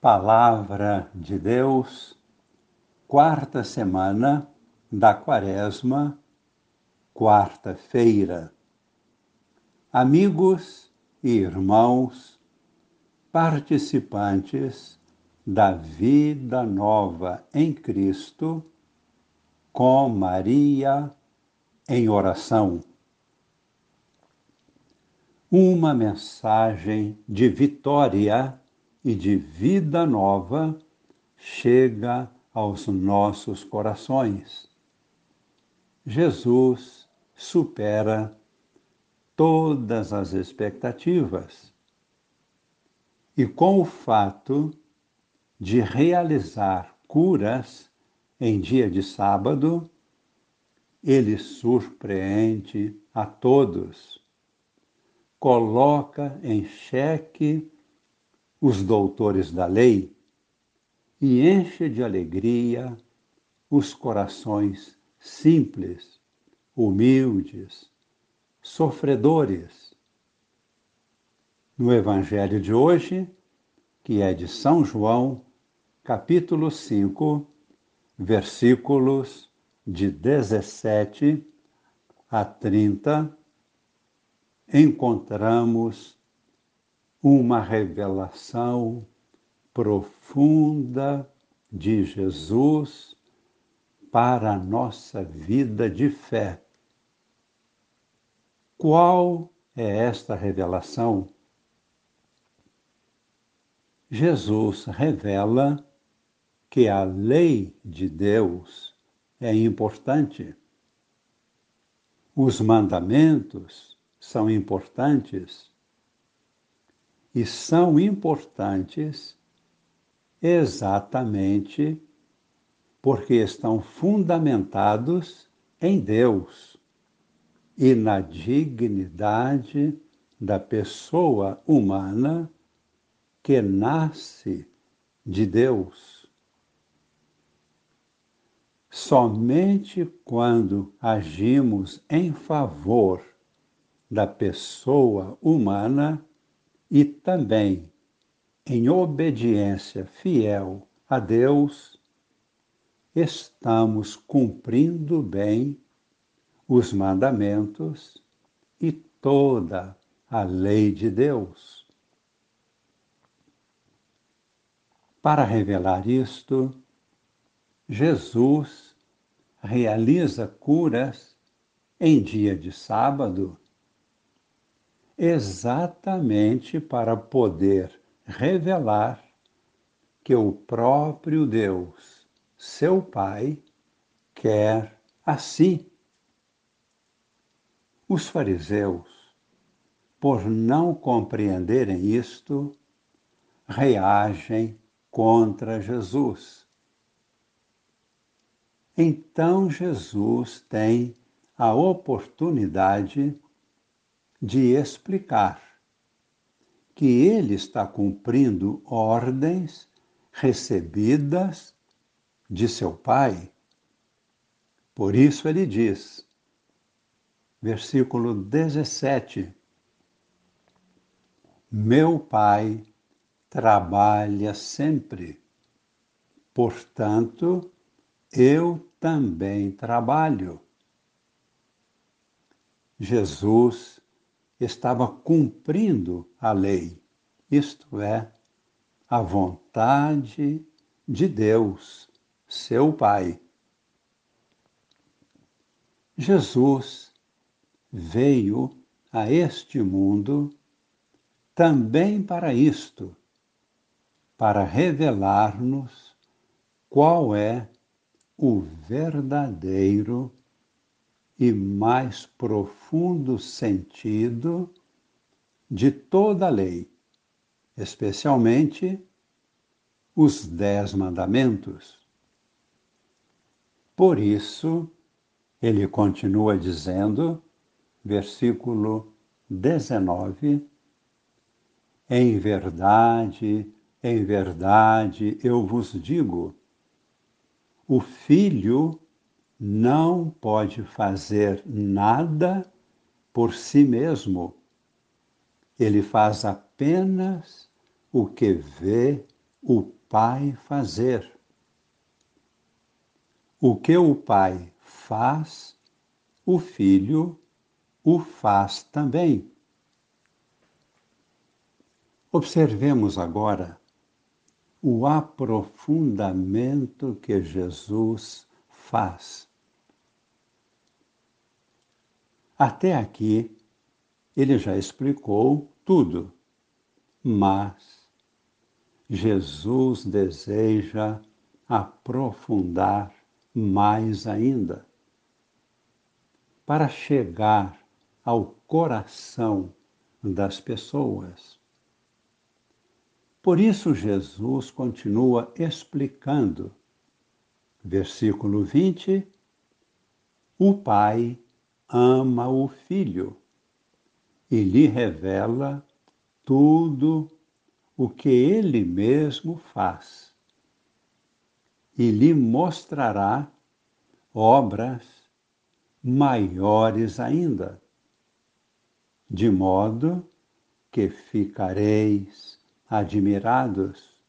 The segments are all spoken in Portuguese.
Palavra de Deus, quarta semana da Quaresma, quarta-feira. Amigos e irmãos, participantes da vida nova em Cristo, com Maria em oração. Uma mensagem de vitória e de vida nova chega aos nossos corações. Jesus supera todas as expectativas. E com o fato de realizar curas em dia de sábado, ele surpreende a todos, coloca em xeque os doutores da lei e enche de alegria os corações simples, humildes, sofredores. No Evangelho de hoje, que é de São João, capítulo 5, versículos de 17 a 30, encontramos uma revelação profunda de Jesus para a nossa vida de fé. Qual é esta revelação? Jesus revela que a lei de Deus é importante. Os mandamentos são importantes e são importantes exatamente porque estão fundamentados em Deus e na dignidade da pessoa humana que nasce de Deus. Somente quando agimos em favor da pessoa humana e também em obediência fiel a Deus, estamos cumprindo bem os mandamentos e toda a lei de Deus. Para revelar isto, Jesus realiza curas em dia de sábado exatamente para poder revelar que o próprio Deus, seu Pai, quer assim. Os fariseus, por não compreenderem isto, reagem contra Jesus. Então Jesus tem a oportunidade de explicar que ele está cumprindo ordens recebidas de seu pai. Por isso ele diz, versículo 17: Meu pai trabalha sempre, portanto, eu também trabalho. Jesus estava cumprindo a lei, isto é, a vontade de Deus, seu Pai. Jesus veio a este mundo também para isto, para revelar-nos qual é o verdadeiro e mais profundo sentido de toda a lei, especialmente os Dez Mandamentos. Por isso, ele continua dizendo, versículo 19: Em verdade, em verdade eu vos digo, o filho não pode fazer nada por si mesmo. Ele faz apenas o que vê o Pai fazer. O que o Pai faz, o Filho o faz também. Observemos agora o aprofundamento que Jesus faz. Até aqui, ele já explicou tudo, mas Jesus deseja aprofundar mais ainda para chegar ao coração das pessoas. Por isso, Jesus continua explicando. Versículo 20: O Pai ama o Filho e lhe revela tudo o que ele mesmo faz, e lhe mostrará obras maiores ainda, de modo que ficareis admirados.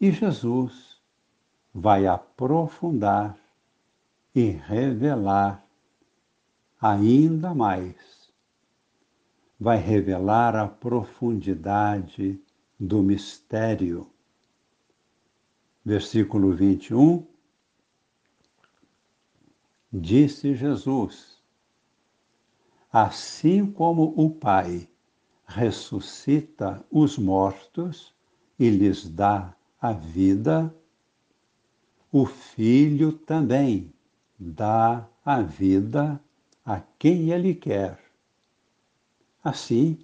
E Jesus vai aprofundar e revelar ainda mais. Vai revelar a profundidade do mistério. Versículo 21. Disse Jesus: Assim como o Pai ressuscita os mortos e lhes dá a vida, o Filho também dá a vida a quem ele quer. Assim,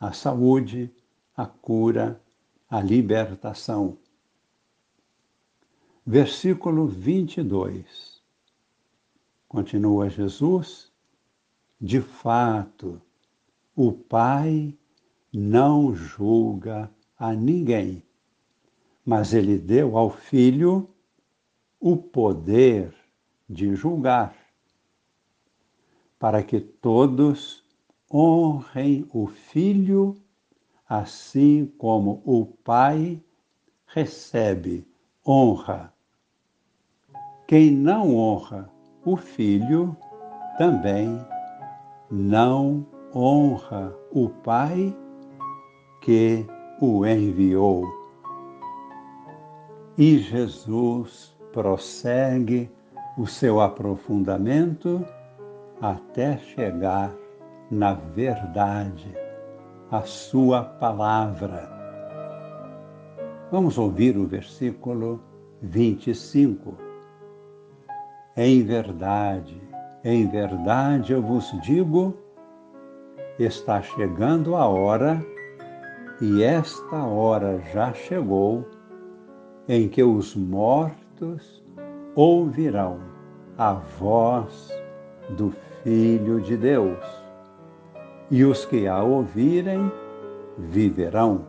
a saúde, a cura, a libertação. Versículo 22. Continua Jesus: De fato, o Pai não julga a ninguém, mas ele deu ao Filho o poder de julgar, para que todos honrem o Filho, assim como o Pai recebe honra. Quem não honra o Filho também não honra o Pai que o enviou. E Jesus prossegue o seu aprofundamento até chegar na verdade, a sua palavra. Vamos ouvir o versículo 25. Em verdade, em verdade eu vos digo, está chegando a hora e esta hora já chegou em que os mortos ouvirão a voz do Filho de Deus, e os que a ouvirem viverão.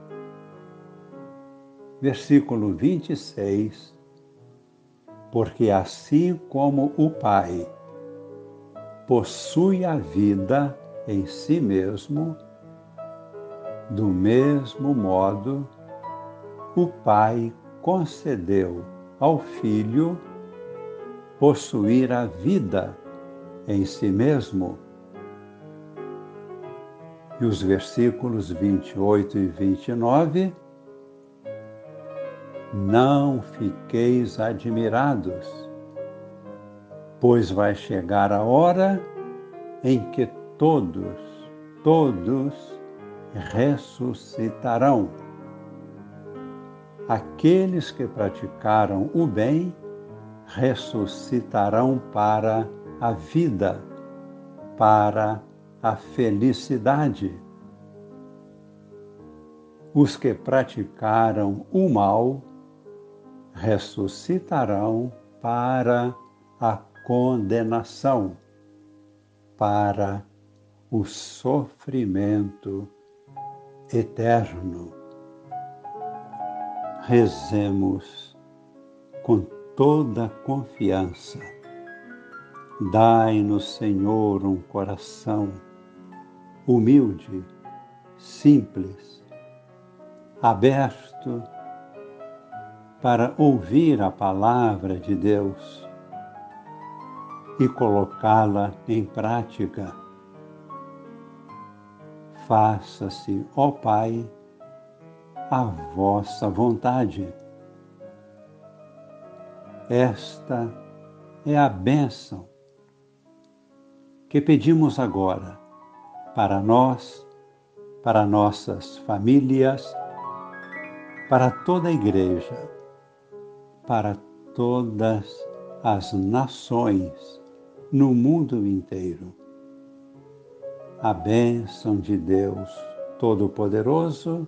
Versículo 26. Porque assim como o Pai possui a vida em si mesmo, do mesmo modo, o Pai concedeu ao Filho possuir a vida em si mesmo. E os versículos 28 e 29. Não fiqueis admirados, pois vai chegar a hora em que todos, todos ressuscitarão. Aqueles que praticaram o bem ressuscitarão para a vida, para a felicidade. Os que praticaram o mal ressuscitarão para a condenação, para o sofrimento eterno. Rezemos com toda confiança. Dai-nos, Senhor, um coração humilde, simples, aberto para ouvir a palavra de Deus e colocá-la em prática. Faça-se, ó Pai, a vossa vontade. Esta é a bênção que pedimos agora para nós, para nossas famílias, para toda a Igreja, para todas as nações no mundo inteiro. A bênção de Deus Todo-Poderoso,